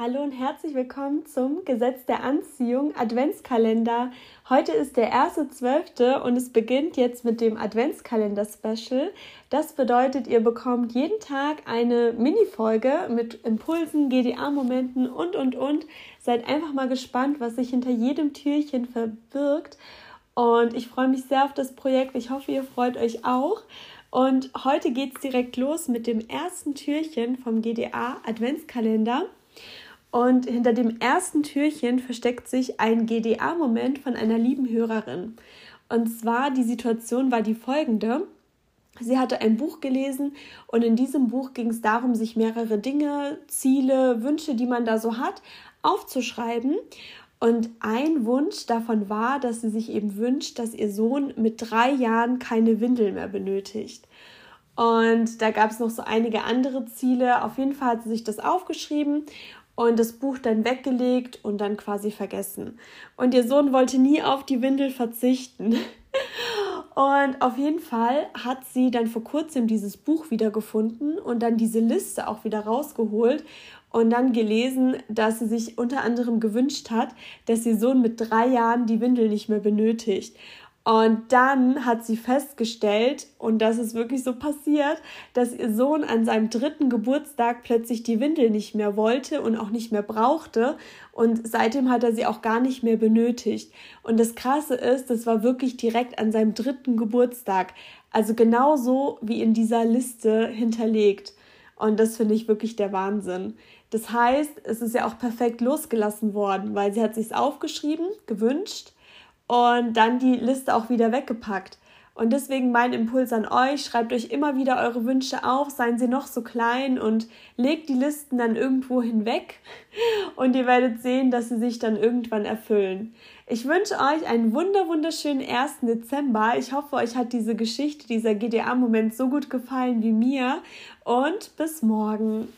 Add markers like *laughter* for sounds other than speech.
Hallo und herzlich willkommen zum Gesetz der Anziehung Adventskalender. Heute ist der 1.12. und es beginnt jetzt mit dem Adventskalender-Special. Das bedeutet, ihr bekommt jeden Tag eine Mini-Folge mit Impulsen, GDA-Momenten und, und, und. Seid einfach mal gespannt, was sich hinter jedem Türchen verbirgt. Und ich freue mich sehr auf das Projekt. Ich hoffe, ihr freut euch auch. Und heute geht es direkt los mit dem ersten Türchen vom GDA Adventskalender. Und hinter dem ersten Türchen versteckt sich ein GDA-Moment von einer lieben Hörerin. Und zwar die Situation war die folgende. Sie hatte ein Buch gelesen und in diesem Buch ging es darum, sich mehrere Dinge, Ziele, Wünsche, die man da so hat, aufzuschreiben. Und ein Wunsch davon war, dass sie sich eben wünscht, dass ihr Sohn mit drei Jahren keine Windel mehr benötigt. Und da gab es noch so einige andere Ziele. Auf jeden Fall hat sie sich das aufgeschrieben und das Buch dann weggelegt und dann quasi vergessen. Und ihr Sohn wollte nie auf die Windel verzichten. *laughs* Und auf jeden Fall hat sie dann vor kurzem dieses Buch wiedergefunden und dann diese Liste auch wieder rausgeholt und dann gelesen, dass sie sich unter anderem gewünscht hat, dass ihr Sohn mit drei Jahren die Windel nicht mehr benötigt. Und dann hat sie festgestellt, und das ist wirklich so passiert, dass ihr Sohn an seinem dritten Geburtstag plötzlich die Windel nicht mehr wollte und auch nicht mehr brauchte. Und seitdem hat er sie auch gar nicht mehr benötigt. Und das Krasse ist, das war wirklich direkt an seinem dritten Geburtstag. Also genauso wie in dieser Liste hinterlegt. Und das finde ich wirklich der Wahnsinn. Das heißt, es ist ja auch perfekt losgelassen worden, weil sie hat sich aufgeschrieben, gewünscht und dann die Liste auch wieder weggepackt. Und deswegen mein Impuls an euch, schreibt euch immer wieder eure Wünsche auf, seien sie noch so klein und legt die Listen dann irgendwo hinweg *laughs* und ihr werdet sehen, dass sie sich dann irgendwann erfüllen. Ich wünsche euch einen wunder wunderschönen 1. Dezember. Ich hoffe, euch hat diese Geschichte, dieser GDA-Moment so gut gefallen wie mir und bis morgen.